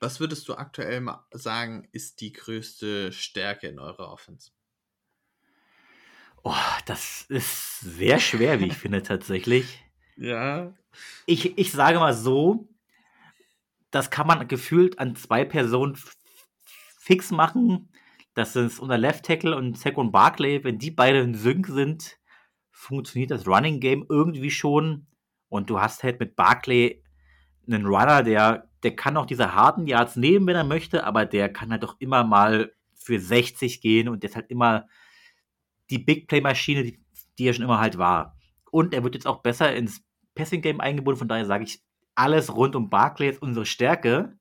[SPEAKER 3] was würdest du aktuell sagen, ist die größte Stärke in eurer Offense?
[SPEAKER 4] Oh, das ist sehr schwer, wie ich finde, tatsächlich.
[SPEAKER 3] Ja.
[SPEAKER 4] Ich, ich sage mal so, das kann man gefühlt an zwei Personen fix machen. Das ist unser Left Tackle und Saquon Barkley. Wenn die beide in Sync sind, funktioniert das Running Game irgendwie schon. Und du hast halt mit Barkley einen Runner, der, der kann auch diese harten Yards nehmen, wenn er möchte, aber der kann halt doch immer mal für 60 gehen und der ist halt immer die Big Play Maschine, die, die er schon immer halt war. Und er wird jetzt auch besser ins Passing Game eingebunden, von daher sage ich, alles rund um Barkley ist unsere Stärke.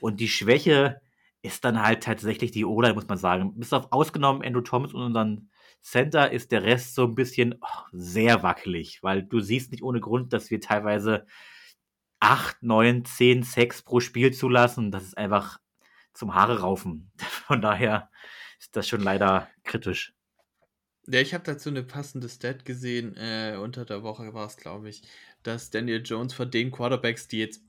[SPEAKER 4] Und die Schwäche ist dann halt tatsächlich die O-Line, muss man sagen. Bis auf ausgenommen Andrew Thomas und unseren Center ist der Rest so ein bisschen oh, sehr wackelig, weil du siehst nicht ohne Grund, dass wir teilweise 8, 9, 10 Sex pro Spiel zulassen. Das ist einfach zum Haare raufen. Von daher ist das schon leider kritisch.
[SPEAKER 3] Ja, ich habe dazu eine passende Stat gesehen. Äh, unter der Woche war es, glaube ich, dass Daniel Jones von den Quarterbacks, die jetzt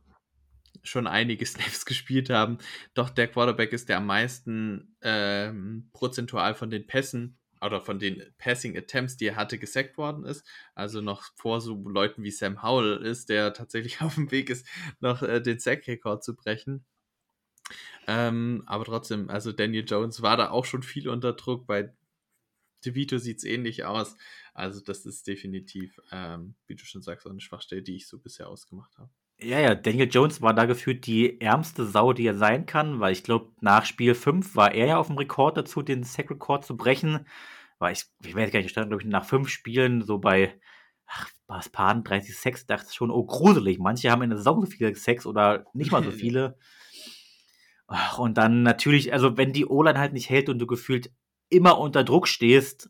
[SPEAKER 3] schon einige Snaps gespielt haben, doch der Quarterback ist, der am meisten ähm, prozentual von den Pässen oder von den Passing Attempts, die er hatte, gesackt worden ist. Also noch vor so Leuten wie Sam Howell ist, der tatsächlich auf dem Weg ist, noch äh, den Sack-Rekord zu brechen. Ähm, aber trotzdem, also Daniel Jones war da auch schon viel unter Druck. Bei DeVito sieht es ähnlich aus. Also das ist definitiv, ähm, wie du schon sagst, eine Schwachstelle, die ich so bisher ausgemacht habe.
[SPEAKER 4] Ja, ja, Daniel Jones war da gefühlt die ärmste Sau, die er sein kann, weil ich glaube, nach Spiel 5 war er ja auf dem Rekord dazu, den Sack-Rekord zu brechen. Weil ich, ich weiß gar nicht, stand, glaube ich, nach fünf Spielen so bei, ach, was Paden, 30 Sex, dachte ich schon, oh, gruselig. Manche haben in der Saison so viele Sex oder nicht mal so viele. Ach, und dann natürlich, also wenn die O-Line halt nicht hält und du gefühlt immer unter Druck stehst,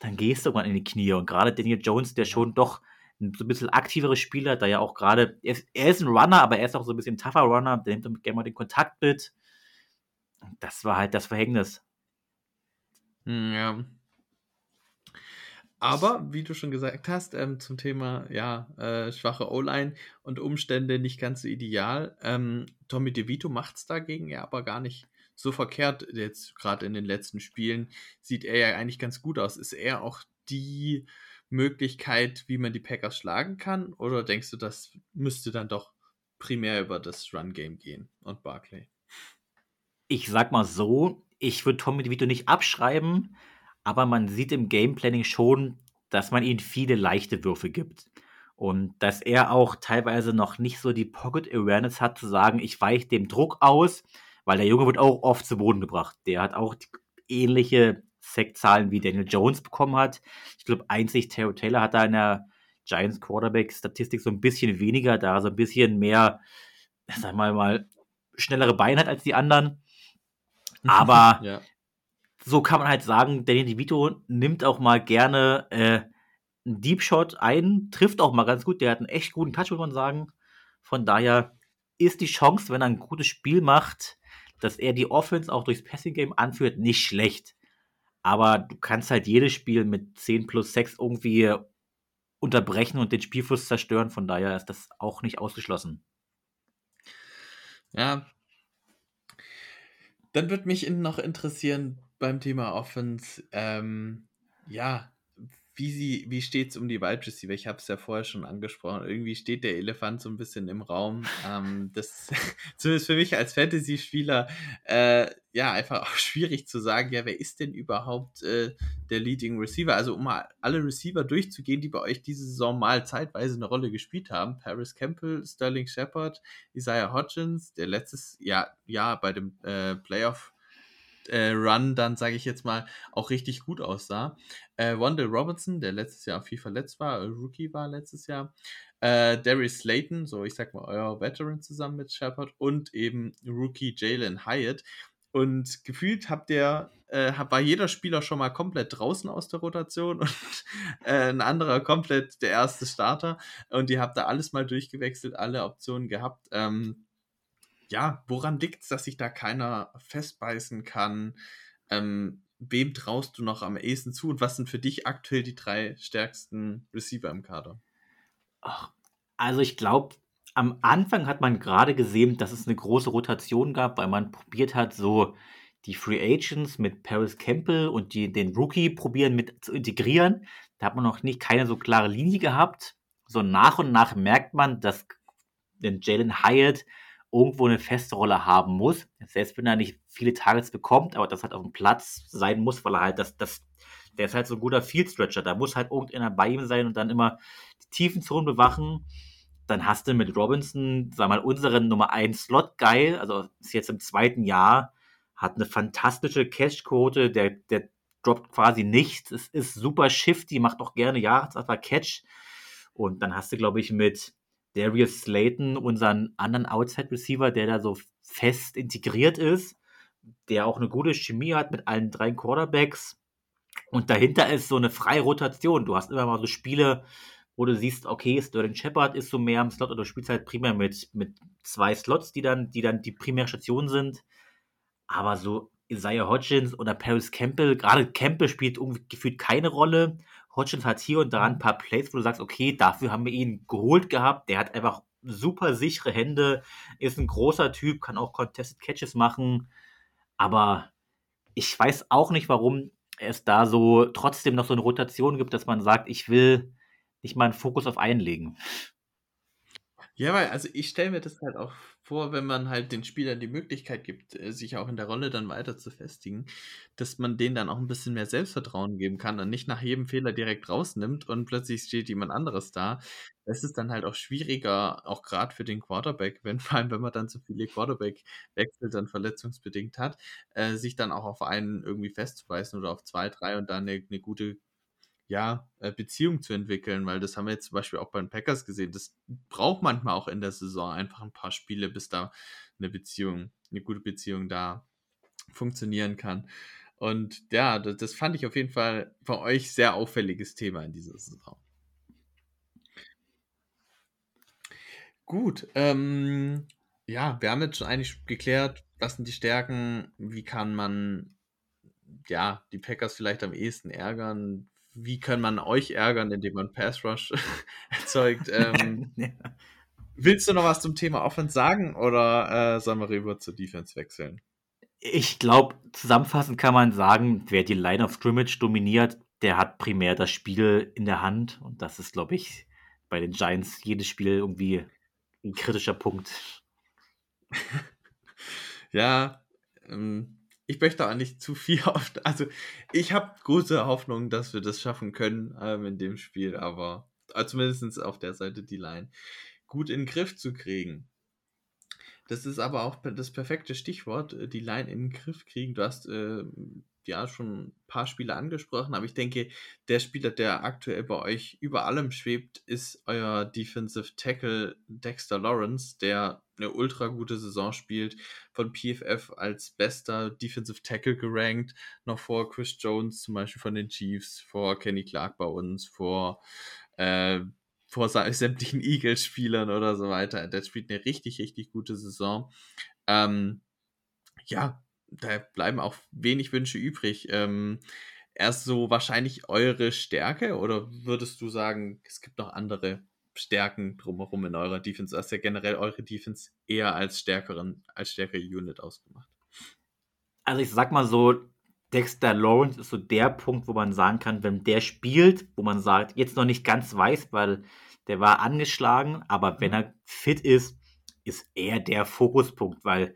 [SPEAKER 4] dann gehst du irgendwann in die Knie. Und gerade Daniel Jones, der schon doch ein bisschen aktivere Spieler, da ja auch gerade, er, er, ist ein Runner, aber er ist auch so ein bisschen tougher Runner, der nimmt gerne mal den Kontakt mit. Das war halt das Verhängnis.
[SPEAKER 3] Hm, ja. Aber, wie du schon gesagt hast, ähm, zum Thema ja, äh, schwache O-Line und Umstände nicht ganz so ideal. Ähm, Tommy DeVito macht es dagegen ja aber gar nicht so verkehrt. Jetzt gerade in den letzten Spielen sieht er ja eigentlich ganz gut aus. Ist er auch die Möglichkeit, wie man die Packers schlagen kann? Oder denkst du, das müsste dann doch primär über das Run-Game gehen und Barclay?
[SPEAKER 4] Ich sag mal so, ich würde Tommy DeVito nicht abschreiben, aber man sieht im Gameplanning schon, dass man ihm viele leichte Würfe gibt. Und dass er auch teilweise noch nicht so die Pocket Awareness hat, zu sagen, ich weiche dem Druck aus, weil der Junge wird auch oft zu Boden gebracht. Der hat auch ähnliche Sackzahlen wie Daniel Jones bekommen hat. Ich glaube, einzig Terry Taylor hat da in der Giants Quarterback-Statistik so ein bisschen weniger, da so ein bisschen mehr, sag mal, mal schnellere Beine hat als die anderen. Aber ja. so kann man halt sagen, Daniel DeVito nimmt auch mal gerne äh, einen Deep Shot ein, trifft auch mal ganz gut. Der hat einen echt guten Touch, muss man sagen. Von daher ist die Chance, wenn er ein gutes Spiel macht, dass er die Offense auch durchs Passing Game anführt, nicht schlecht. Aber du kannst halt jedes Spiel mit 10 plus 6 irgendwie unterbrechen und den Spielfluss zerstören. Von daher ist das auch nicht ausgeschlossen.
[SPEAKER 3] Ja. Dann würde mich noch interessieren beim Thema Offense, ähm, ja, wie, wie steht es um die Wide Receiver? Ich habe es ja vorher schon angesprochen. Irgendwie steht der Elefant so ein bisschen im Raum. Ähm, das zumindest für mich als Fantasy-Spieler äh, ja einfach auch schwierig zu sagen, ja, wer ist denn überhaupt äh, der Leading Receiver? Also um mal alle Receiver durchzugehen, die bei euch diese Saison mal zeitweise eine Rolle gespielt haben. Paris Campbell, Sterling Shepard, Isaiah Hodgins, der letztes Jahr, Jahr bei dem äh, Playoff äh, Run dann, sage ich jetzt mal, auch richtig gut aussah. Äh, Wendell Robertson, der letztes Jahr viel verletzt war, äh, Rookie war letztes Jahr. Äh, Darius Slayton, so ich sag mal, euer Veteran zusammen mit Shepard und eben Rookie Jalen Hyatt. Und gefühlt habt ihr, äh, war jeder Spieler schon mal komplett draußen aus der Rotation und äh, ein anderer komplett der erste Starter. Und ihr habt da alles mal durchgewechselt, alle Optionen gehabt. Ähm, ja, woran liegt es, dass sich da keiner festbeißen kann? Ähm, wem traust du noch am ehesten zu und was sind für dich aktuell die drei stärksten Receiver im Kader?
[SPEAKER 4] Ach, also ich glaube, am Anfang hat man gerade gesehen, dass es eine große Rotation gab, weil man probiert hat, so die Free Agents mit Paris Campbell und die, den Rookie probieren mit zu integrieren. Da hat man noch nicht keine so klare Linie gehabt. so nach und nach merkt man, dass Jalen Hyatt irgendwo eine feste Rolle haben muss. Selbst wenn er nicht viele Targets bekommt, aber das halt auf dem Platz sein muss, weil er halt das, das, der ist halt so ein guter Field Stretcher. Da muss halt irgendeiner bei ihm sein und dann immer die tiefen Zonen bewachen. Dann hast du mit Robinson, sag mal, unseren Nummer 1 Slot geil, also ist jetzt im zweiten Jahr, hat eine fantastische Catch-Quote, der, der droppt quasi nichts. Es ist super shifty, macht auch gerne Jahresafter Catch. Und dann hast du, glaube ich, mit Darius Slayton, unseren anderen Outside-Receiver, der da so fest integriert ist, der auch eine gute Chemie hat mit allen drei Quarterbacks. Und dahinter ist so eine freie Rotation. Du hast immer mal so Spiele, wo du siehst, okay, Sterling Shepard ist so mehr am Slot oder du spielst halt primär mit, mit zwei Slots, die dann, die dann die primäre Station sind. Aber so Isaiah Hodgins oder Paris Campbell, gerade Campbell spielt gefühlt keine Rolle. Hodgins hat hier und da ein paar Plays, wo du sagst, okay, dafür haben wir ihn geholt gehabt. Der hat einfach super sichere Hände, ist ein großer Typ, kann auch Contested Catches machen. Aber ich weiß auch nicht, warum es da so trotzdem noch so eine Rotation gibt, dass man sagt, ich will nicht mal einen Fokus auf einen legen.
[SPEAKER 3] Ja, weil, also ich stelle mir das halt auch vor, wenn man halt den Spielern die Möglichkeit gibt, äh, sich auch in der Rolle dann weiter zu festigen, dass man denen dann auch ein bisschen mehr Selbstvertrauen geben kann und nicht nach jedem Fehler direkt rausnimmt und plötzlich steht jemand anderes da. Es ist dann halt auch schwieriger, auch gerade für den Quarterback, wenn vor allem, wenn man dann so viele Quarterback-Wechsel dann verletzungsbedingt hat, äh, sich dann auch auf einen irgendwie festzubeißen oder auf zwei, drei und dann eine, eine gute ja, äh, Beziehung zu entwickeln, weil das haben wir jetzt zum Beispiel auch bei den Packers gesehen. Das braucht manchmal auch in der Saison einfach ein paar Spiele, bis da eine Beziehung, eine gute Beziehung da funktionieren kann. Und ja, das, das fand ich auf jeden Fall bei euch sehr auffälliges Thema in dieser Saison. Gut, ähm, ja, wir haben jetzt schon eigentlich geklärt, was sind die Stärken, wie kann man ja die Packers vielleicht am ehesten ärgern, wie kann man euch ärgern, indem man Pass Rush erzeugt? Ähm, ja. Willst du noch was zum Thema Offense sagen oder äh, sollen wir rüber zur Defense wechseln?
[SPEAKER 4] Ich glaube, zusammenfassend kann man sagen, wer die Line of Scrimmage dominiert, der hat primär das Spiel in der Hand. Und das ist, glaube ich, bei den Giants jedes Spiel irgendwie ein kritischer Punkt.
[SPEAKER 3] ja, ähm, ich möchte auch nicht zu viel auf. Also, ich habe große Hoffnung, dass wir das schaffen können ähm, in dem Spiel, aber äh, zumindest auf der Seite die Line gut in den Griff zu kriegen. Das ist aber auch das perfekte Stichwort, äh, die Line in den Griff kriegen. Du hast äh, ja schon ein paar Spiele angesprochen, aber ich denke, der Spieler, der aktuell bei euch über allem schwebt, ist euer Defensive Tackle Dexter Lawrence, der eine ultra gute Saison spielt, von PFF als bester Defensive Tackle gerankt, noch vor Chris Jones zum Beispiel von den Chiefs, vor Kenny Clark bei uns, vor äh, vor sämtlichen Eagles-Spielern oder so weiter. Der spielt eine richtig, richtig gute Saison. Ähm, ja, da bleiben auch wenig Wünsche übrig. Ähm, erst so wahrscheinlich eure Stärke oder würdest du sagen, es gibt noch andere Stärken drumherum in eurer Defense? Du hast ja generell eure Defense eher als stärkeren, als stärkere Unit ausgemacht.
[SPEAKER 4] Also ich sag mal so, Dexter Lawrence ist so der Punkt, wo man sagen kann, wenn der spielt, wo man sagt, jetzt noch nicht ganz weiß, weil der war angeschlagen, aber wenn mhm. er fit ist, ist er der Fokuspunkt, weil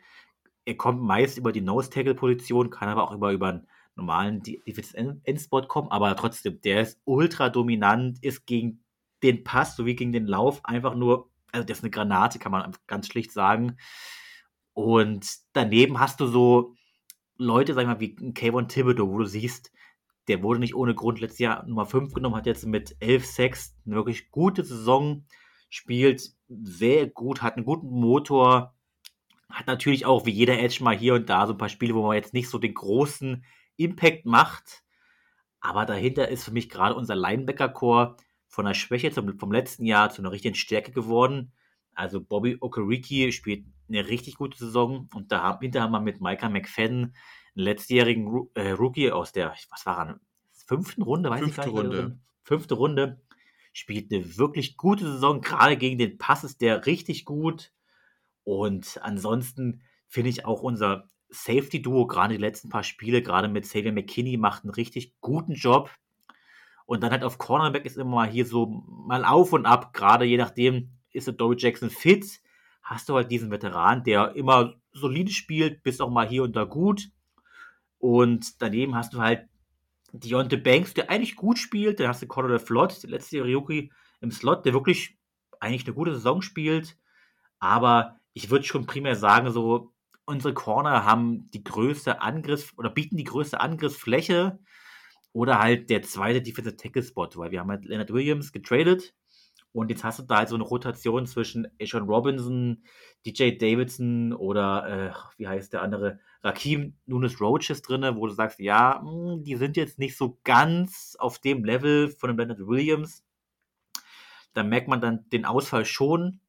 [SPEAKER 4] er kommt meist über die Nose-Tackle-Position, kann aber auch über, über einen normalen Defense-Endspot kommen, aber trotzdem, der ist ultra dominant, ist gegen den Pass sowie gegen den Lauf einfach nur, also der ist eine Granate, kann man ganz schlicht sagen. Und daneben hast du so Leute, sag ich mal, wie Kayvon Thibodeau, wo du siehst, der wurde nicht ohne Grund letztes Jahr Nummer 5 genommen, hat jetzt mit 11 Sex eine wirklich gute Saison, spielt sehr gut, hat einen guten Motor, hat natürlich auch wie jeder Edge mal hier und da so ein paar Spiele, wo man jetzt nicht so den großen Impact macht. Aber dahinter ist für mich gerade unser Linebacker-Core von der Schwäche zum, vom letzten Jahr zu einer richtigen Stärke geworden. Also Bobby Okereke spielt eine richtig gute Saison und dahinter haben wir mit Micah McFadden einen letztjährigen äh, Rookie aus der, was war er, fünften Runde, weiß
[SPEAKER 3] Fünfte
[SPEAKER 4] ich gar
[SPEAKER 3] nicht. Runde.
[SPEAKER 4] Fünfte Runde. Spielt eine wirklich gute Saison, gerade gegen den Pass ist der richtig gut. Und ansonsten finde ich auch unser Safety-Duo, gerade die letzten paar Spiele, gerade mit Xavier McKinney, macht einen richtig guten Job. Und dann halt auf Cornerback ist immer mal hier so mal auf und ab, gerade je nachdem, ist der Dory Jackson fit, hast du halt diesen Veteran, der immer solide spielt, bis auch mal hier und da gut. Und daneben hast du halt Deontay Banks, der eigentlich gut spielt. Dann hast du Cordell Flott, der letzte Rookie im Slot, der wirklich eigentlich eine gute Saison spielt. Aber ich würde schon primär sagen, so unsere Corner haben die größte Angriff oder bieten die größte Angriffsfläche oder halt der zweite Defensive Tackle Spot, weil wir haben halt Leonard Williams getradet und jetzt hast du da halt so eine Rotation zwischen Ashon Robinson, DJ Davidson oder äh, wie heißt der andere, Rakim Nunes Roaches drin, wo du sagst, ja, mh, hm, die sind jetzt nicht so ganz auf dem Level von dem Leonard Williams. Da merkt man dann den Ausfall schon.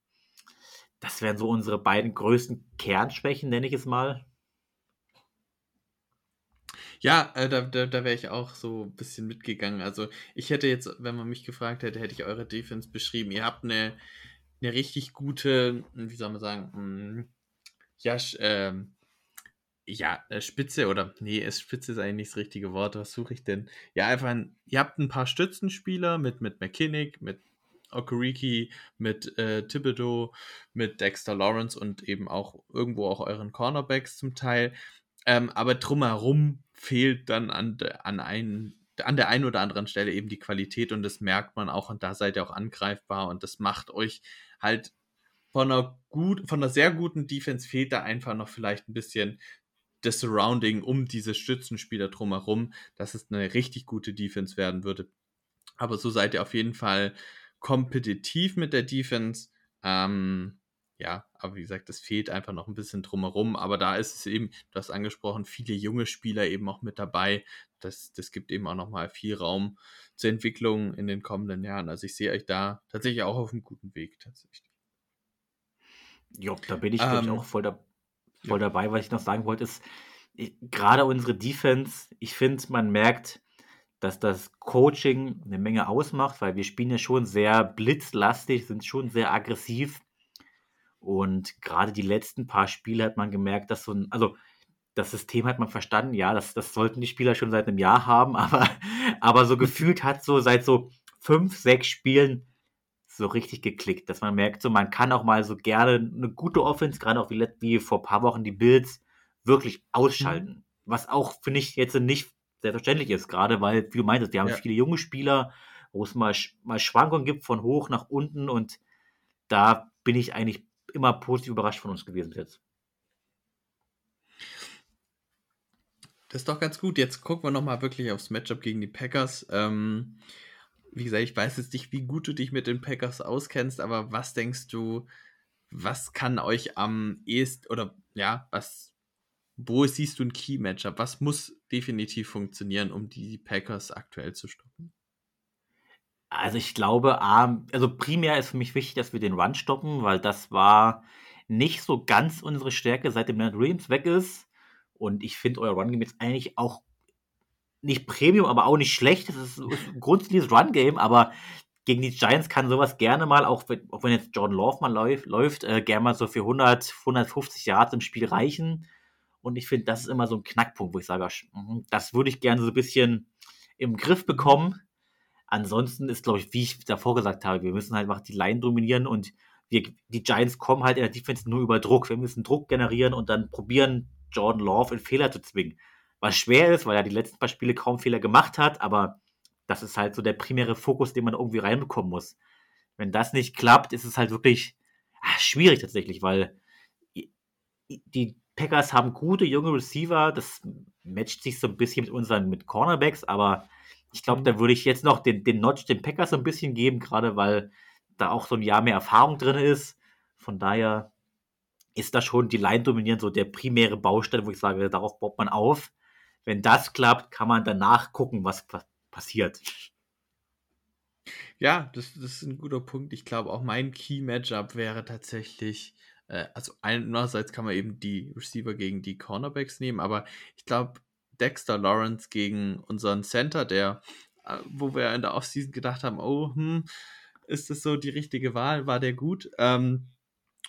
[SPEAKER 4] Das wären so unsere beiden größten Kernschwächen, nenne ich es mal.
[SPEAKER 3] Ja, äh, da, da, da wäre ich auch so ein bisschen mitgegangen. Also ich hätte jetzt, wenn man mich gefragt hätte, hätte ich eure Defense beschrieben. Ihr habt eine, eine richtig gute, wie soll man sagen, hm, ja, ähm, ja, äh, Spitze oder nee, Spitze ist eigentlich nicht das richtige Wort. Was suche ich denn? Ja, einfach, ein, ihr habt ein paar Stützenspieler mit, mit McKinnick, mit Okuriki, mit äh, Thibodeau, mit Dexter Lawrence und eben auch irgendwo auch euren Cornerbacks zum Teil. Ähm, aber drumherum fehlt dann an, an, ein, an der einen oder anderen Stelle eben die Qualität und das merkt man auch und da seid ihr auch angreifbar und das macht euch halt von einer gut, von einer sehr guten Defense fehlt da einfach noch vielleicht ein bisschen das Surrounding um diese Stützenspieler drumherum, dass es eine richtig gute Defense werden würde. Aber so seid ihr auf jeden Fall kompetitiv mit der Defense. Ähm, ja, aber wie gesagt, es fehlt einfach noch ein bisschen drumherum. Aber da ist es eben, du hast angesprochen, viele junge Spieler eben auch mit dabei. Das, das gibt eben auch nochmal viel Raum zur Entwicklung in den kommenden Jahren. Also ich sehe euch da tatsächlich auch auf einem guten Weg tatsächlich.
[SPEAKER 4] Ja, da bin ich ähm, auch voll, da, voll ja. dabei. Was ich noch sagen wollte, ist, gerade unsere Defense, ich finde, man merkt, dass das Coaching eine Menge ausmacht, weil wir spielen ja schon sehr blitzlastig, sind schon sehr aggressiv. Und gerade die letzten paar Spiele hat man gemerkt, dass so ein, also das System hat man verstanden, ja, das, das sollten die Spieler schon seit einem Jahr haben, aber, aber so gefühlt hat so seit so fünf, sechs Spielen so richtig geklickt, dass man merkt, so man kann auch mal so gerne eine gute Offense, gerade auch wie, wie vor ein paar Wochen die Bills, wirklich ausschalten. Mhm. Was auch, finde ich, jetzt nicht selbstverständlich ist, gerade weil, wie du meintest, wir haben ja. viele junge Spieler, wo es mal, mal Schwankungen gibt von hoch nach unten und da bin ich eigentlich immer positiv überrascht von uns gewesen jetzt.
[SPEAKER 3] Das ist doch ganz gut. Jetzt gucken wir nochmal wirklich aufs Matchup gegen die Packers. Ähm, wie gesagt, ich weiß jetzt nicht, wie gut du dich mit den Packers auskennst, aber was denkst du, was kann euch am ehesten oder ja, was wo siehst du ein Key-Matchup? Was muss definitiv funktionieren, um die Packers aktuell zu stoppen?
[SPEAKER 4] Also ich glaube, also primär ist für mich wichtig, dass wir den Run stoppen, weil das war nicht so ganz unsere Stärke, seitdem Leonard Williams weg ist. Und ich finde euer Run-Game jetzt eigentlich auch nicht Premium, aber auch nicht schlecht. Das ist ein grundsätzliches Run-Game, aber gegen die Giants kann sowas gerne mal, auch wenn, auch wenn jetzt Jordan Love mal läuft, läuft äh, gerne mal so für 100, 150 Yards im Spiel reichen. Und ich finde, das ist immer so ein Knackpunkt, wo ich sage, mhm, das würde ich gerne so ein bisschen im Griff bekommen. Ansonsten ist, glaube ich, wie ich davor gesagt habe, wir müssen halt einfach die Line dominieren und wir, die Giants kommen halt in der Defense nur über Druck. Wir müssen Druck generieren und dann probieren, Jordan Love in Fehler zu zwingen. Was schwer ist, weil er die letzten paar Spiele kaum Fehler gemacht hat, aber das ist halt so der primäre Fokus, den man irgendwie reinbekommen muss. Wenn das nicht klappt, ist es halt wirklich ach, schwierig tatsächlich, weil die Packers haben gute junge Receiver. Das matcht sich so ein bisschen mit unseren mit Cornerbacks, aber ich glaube, da würde ich jetzt noch den, den Notch den Packers so ein bisschen geben, gerade weil da auch so ein Jahr mehr Erfahrung drin ist. Von daher ist da schon die Line dominieren so der primäre Baustein, wo ich sage, darauf baut man auf. Wenn das klappt, kann man danach gucken, was passiert.
[SPEAKER 3] Ja, das, das ist ein guter Punkt. Ich glaube, auch mein Key-Matchup wäre tatsächlich äh, also einerseits kann man eben die Receiver gegen die Cornerbacks nehmen, aber ich glaube, Dexter Lawrence gegen unseren Center, der, äh, wo wir in der Offseason gedacht haben, oh, hm, ist das so die richtige Wahl? War der gut? Ähm,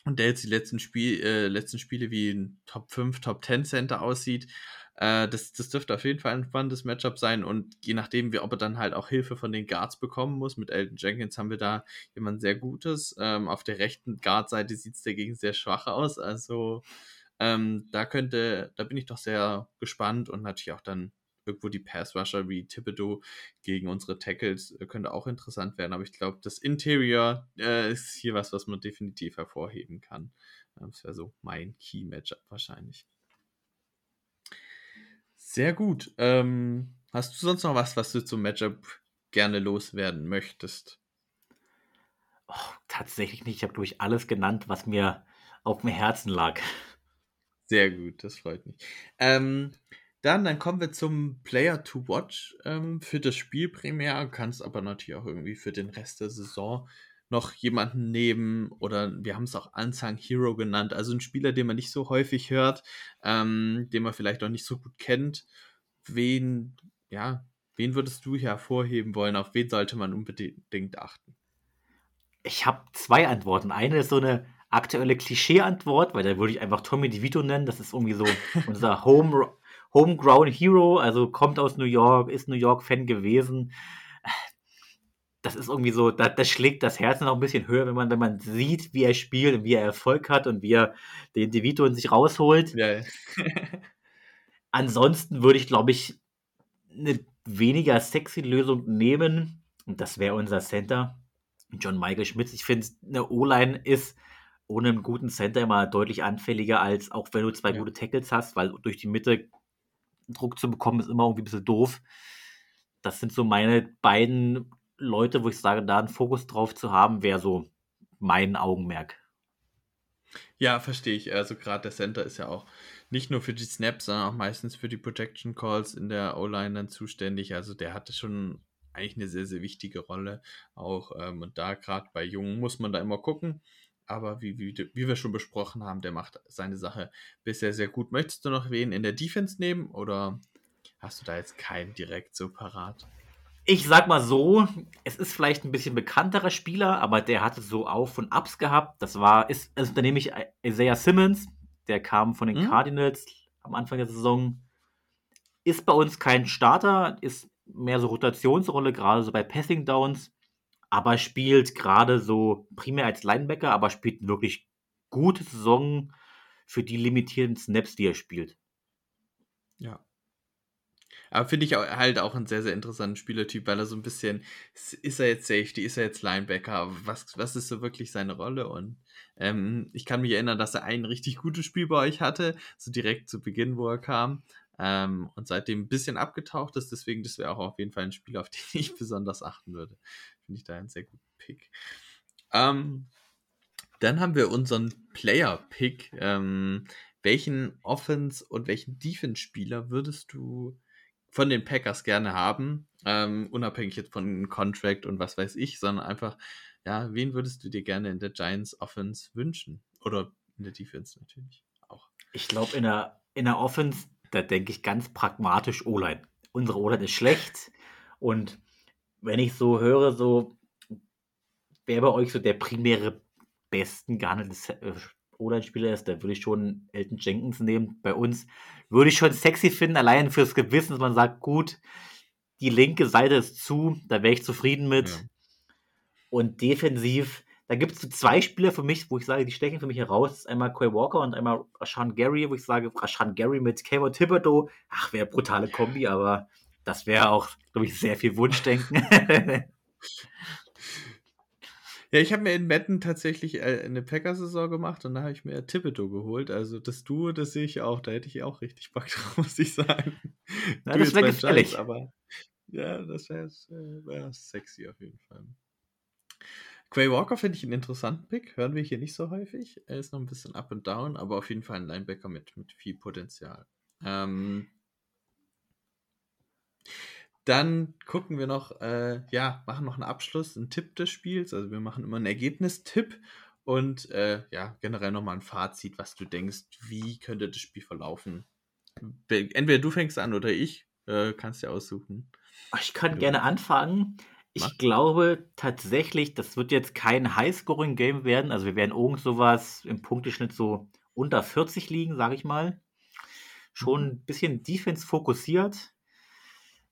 [SPEAKER 3] und der jetzt die letzten, Spiel, äh, letzten Spiele wie ein Top 5, Top 10 Center aussieht. Äh, das, das dürfte auf jeden Fall ein spannendes Matchup sein und je nachdem, wie, ob er dann halt auch Hilfe von den Guards bekommen muss. Mit Elton Jenkins haben wir da jemand sehr Gutes. Ähm, auf der rechten Guard-Seite sieht es dagegen sehr schwach aus. Also ähm, da könnte, da bin ich doch sehr gespannt und natürlich auch dann irgendwo die Pass-Rusher wie Thibodeau gegen unsere Tackles äh, könnte auch interessant werden. Aber ich glaube, das Interior äh, ist hier was, was man definitiv hervorheben kann. Das wäre so mein Key-Matchup wahrscheinlich. Sehr gut. Ähm, hast du sonst noch was, was du zum Matchup gerne loswerden möchtest?
[SPEAKER 4] Oh, tatsächlich nicht. Ich habe, durch alles genannt, was mir auf dem Herzen lag.
[SPEAKER 3] Sehr gut, das freut mich. Ähm, dann, dann kommen wir zum Player to Watch ähm, für das Spiel primär. Kannst aber natürlich auch irgendwie für den Rest der Saison noch jemanden nehmen oder wir haben es auch Unsung Hero genannt. Also ein Spieler, den man nicht so häufig hört, ähm, den man vielleicht auch nicht so gut kennt. Wen, ja, wen würdest du hervorheben wollen? Auf wen sollte man unbedingt achten?
[SPEAKER 4] Ich habe zwei Antworten. Eine ist so eine aktuelle Klischee-Antwort, weil da würde ich einfach Tommy DeVito nennen. Das ist irgendwie so unser Home, Homegrown Hero, also kommt aus New York, ist New York-Fan gewesen. Das ist irgendwie so, das, das schlägt das Herz noch ein bisschen höher, wenn man, wenn man sieht, wie er spielt und wie er Erfolg hat und wie er den DeVito in sich rausholt. Ja. Ansonsten würde ich, glaube ich, eine weniger sexy Lösung nehmen. Und das wäre unser Center, John Michael Schmitz. Ich finde, eine O-Line ist ohne einen guten Center immer deutlich anfälliger, als auch wenn du zwei ja. gute Tackles hast, weil durch die Mitte Druck zu bekommen, ist immer irgendwie ein bisschen doof. Das sind so meine beiden Leute, wo ich sage, da einen Fokus drauf zu haben, wäre so mein Augenmerk.
[SPEAKER 3] Ja, verstehe ich. Also gerade der Center ist ja auch nicht nur für die Snaps, sondern auch meistens für die Protection Calls in der O-Line dann zuständig. Also der hatte schon eigentlich eine sehr, sehr wichtige Rolle auch. Ähm, und da gerade bei Jungen muss man da immer gucken. Aber wie, wie, wie wir schon besprochen haben, der macht seine Sache bisher sehr gut. Möchtest du noch wen in der Defense nehmen oder hast du da jetzt keinen direkt so parat?
[SPEAKER 4] Ich sag mal so, es ist vielleicht ein bisschen bekannterer Spieler, aber der hatte so Auf- und Abs gehabt. Das war, ist, also da nehme ich Isaiah Simmons, der kam von den mhm. Cardinals am Anfang der Saison. Ist bei uns kein Starter, ist mehr so Rotationsrolle, gerade so bei Passing Downs aber spielt gerade so primär als Linebacker, aber spielt wirklich gute Saison für die limitierten Snaps, die er spielt.
[SPEAKER 3] Ja. Aber finde ich halt auch einen sehr, sehr interessanten Spielertyp, weil er so ein bisschen, ist er jetzt Safety, ist er jetzt Linebacker, was, was ist so wirklich seine Rolle? Und ähm, ich kann mich erinnern, dass er ein richtig gutes Spiel bei euch hatte, so direkt zu Beginn, wo er kam. Ähm, und seitdem ein bisschen abgetaucht ist, deswegen, das wäre auch auf jeden Fall ein Spiel, auf den ich besonders achten würde. Finde ich da einen sehr guten Pick. Ähm, dann haben wir unseren Player-Pick. Ähm, welchen Offense- und welchen Defense-Spieler würdest du von den Packers gerne haben? Ähm, unabhängig jetzt von Contract und was weiß ich, sondern einfach, ja, wen würdest du dir gerne in der Giants Offense wünschen? Oder in der Defense natürlich auch.
[SPEAKER 4] Ich glaube, in der, in der Offense, da denke ich ganz pragmatisch O-Line. Unsere O-Line ist schlecht und wenn ich so höre, so wer bei euch so der primäre besten gehandelte O-Line-Spieler ist, da würde ich schon Elton Jenkins nehmen. Bei uns würde ich schon sexy finden, allein fürs Gewissen, dass man sagt, gut, die linke Seite ist zu, da wäre ich zufrieden mit. Ja. Und defensiv, da gibt es so zwei Spieler für mich, wo ich sage, die stechen für mich heraus. Einmal Quay Walker und einmal Rashan Gary, wo ich sage, Rashan Gary mit Kevin Thibodeau. Ach, wäre brutale Kombi, aber das wäre auch, glaube ich, sehr viel Wunschdenken.
[SPEAKER 3] ja, ich habe mir in Metten tatsächlich äh, eine Packer-Saison gemacht und da habe ich mir Thibodeau geholt. Also das Duo, das sehe ich auch. Da hätte ich auch richtig Bock drauf, muss ich sagen.
[SPEAKER 4] Na, das wäre gefährlich.
[SPEAKER 3] aber ja, das wäre wär sexy auf jeden Fall. Quay Walker finde ich einen interessanten Pick. Hören wir hier nicht so häufig. Er ist noch ein bisschen up and down, aber auf jeden Fall ein Linebacker mit, mit viel Potenzial. Ähm, dann gucken wir noch, äh, ja, machen noch einen Abschluss, einen Tipp des Spiels. Also wir machen immer einen Ergebnistipp und äh, ja, generell nochmal ein Fazit, was du denkst, wie könnte das Spiel verlaufen. Entweder du fängst an oder ich, äh, kannst dir aussuchen.
[SPEAKER 4] Ich kann gerne anfangen. Ich Mach. glaube tatsächlich, das wird jetzt kein Highscoring-Game werden. Also wir werden irgend sowas im Punkteschnitt so unter 40 liegen, sage ich mal. schon ein bisschen Defense fokussiert.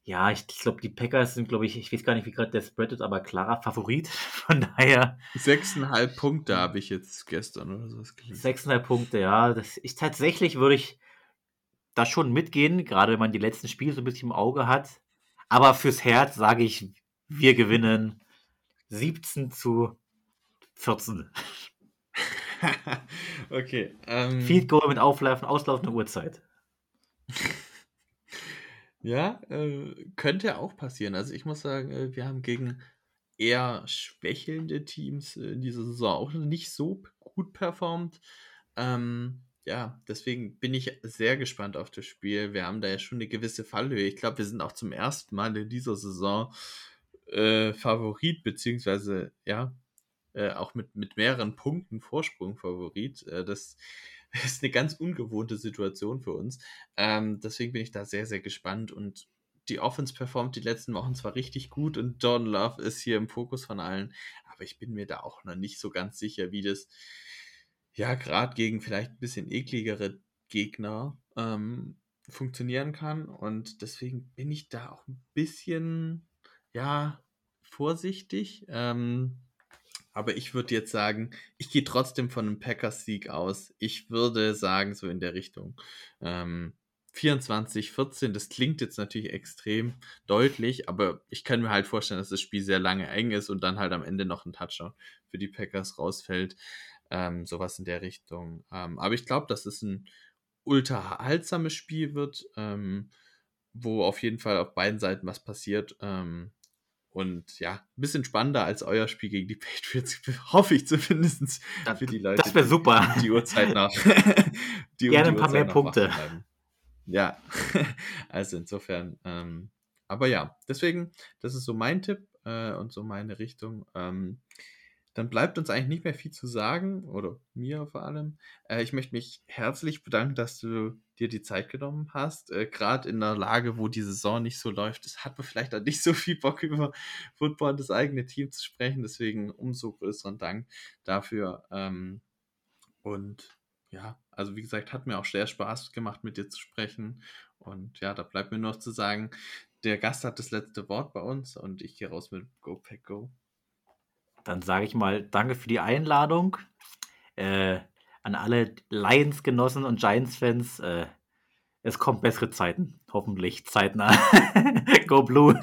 [SPEAKER 4] Ja, ich, ich glaube, die Packers sind, glaube ich, ich weiß gar nicht, wie gerade der Spread ist, aber klarer Favorit. Von daher.
[SPEAKER 3] Sechseinhalb Punkte habe ich jetzt gestern oder sowas
[SPEAKER 4] gelesen. Sechseinhalb Punkte, ja. Das ist tatsächlich, würde ich da schon mitgehen, gerade wenn man die letzten Spiele so ein bisschen im Auge hat. Aber fürs Herz sage ich, wir gewinnen 17 zu 14.
[SPEAKER 3] okay. Ähm,
[SPEAKER 4] Feed Goal mit Auflaufen, auslaufender Uhrzeit.
[SPEAKER 3] Ja, äh, könnte auch passieren. Also ich muss sagen, äh, wir haben gegen eher schwächelnde Teams äh, in dieser Saison auch nicht so gut performt. Ähm, ja, deswegen bin ich sehr gespannt auf das Spiel. Wir haben da ja schon eine gewisse Fallhöhe. Ich glaube, wir sind auch zum ersten Mal in dieser Saison äh, Favorit, beziehungsweise ja, äh, auch mit, mit mehreren Punkten Vorsprung Favorit. Äh, das ist eine ganz ungewohnte Situation für uns. Ähm, deswegen bin ich da sehr, sehr gespannt und die Offense performt die letzten Wochen zwar richtig gut und John Love ist hier im Fokus von allen, aber ich bin mir da auch noch nicht so ganz sicher, wie das ja gerade gegen vielleicht ein bisschen ekligere Gegner ähm, funktionieren kann und deswegen bin ich da auch ein bisschen ja vorsichtig. Ähm, aber ich würde jetzt sagen, ich gehe trotzdem von einem Packers-Sieg aus. Ich würde sagen, so in der Richtung. Ähm, 24, 14, das klingt jetzt natürlich extrem deutlich, aber ich kann mir halt vorstellen, dass das Spiel sehr lange eng ist und dann halt am Ende noch ein Touchdown für die Packers rausfällt. Ähm, sowas in der Richtung. Ähm, aber ich glaube, dass es ein ultra haltsames Spiel wird, ähm, wo auf jeden Fall auf beiden Seiten was passiert. Ähm, und ja, ein bisschen spannender als euer Spiel gegen die Patriots, hoffe ich zumindest
[SPEAKER 4] für die Leute. Das wäre super.
[SPEAKER 3] Die Uhrzeit nach.
[SPEAKER 4] die, Gerne ein paar mehr Punkte.
[SPEAKER 3] Ja, also insofern. Ähm, aber ja, deswegen, das ist so mein Tipp äh, und so meine Richtung. Ähm, dann bleibt uns eigentlich nicht mehr viel zu sagen, oder mir vor allem. Äh, ich möchte mich herzlich bedanken, dass du dir die Zeit genommen hast. Äh, Gerade in einer Lage, wo die Saison nicht so läuft, das hat man vielleicht auch nicht so viel Bock über Football und das eigene Team zu sprechen. Deswegen umso größeren Dank dafür. Ähm, und ja, also wie gesagt, hat mir auch sehr Spaß gemacht, mit dir zu sprechen. Und ja, da bleibt mir noch zu sagen, der Gast hat das letzte Wort bei uns und ich gehe raus mit Go Pack Go.
[SPEAKER 4] Dann sage ich mal danke für die Einladung. Äh, an alle Lions-Genossen und Giants-Fans. Äh, es kommen bessere Zeiten. Hoffentlich zeitnah. Go Blue.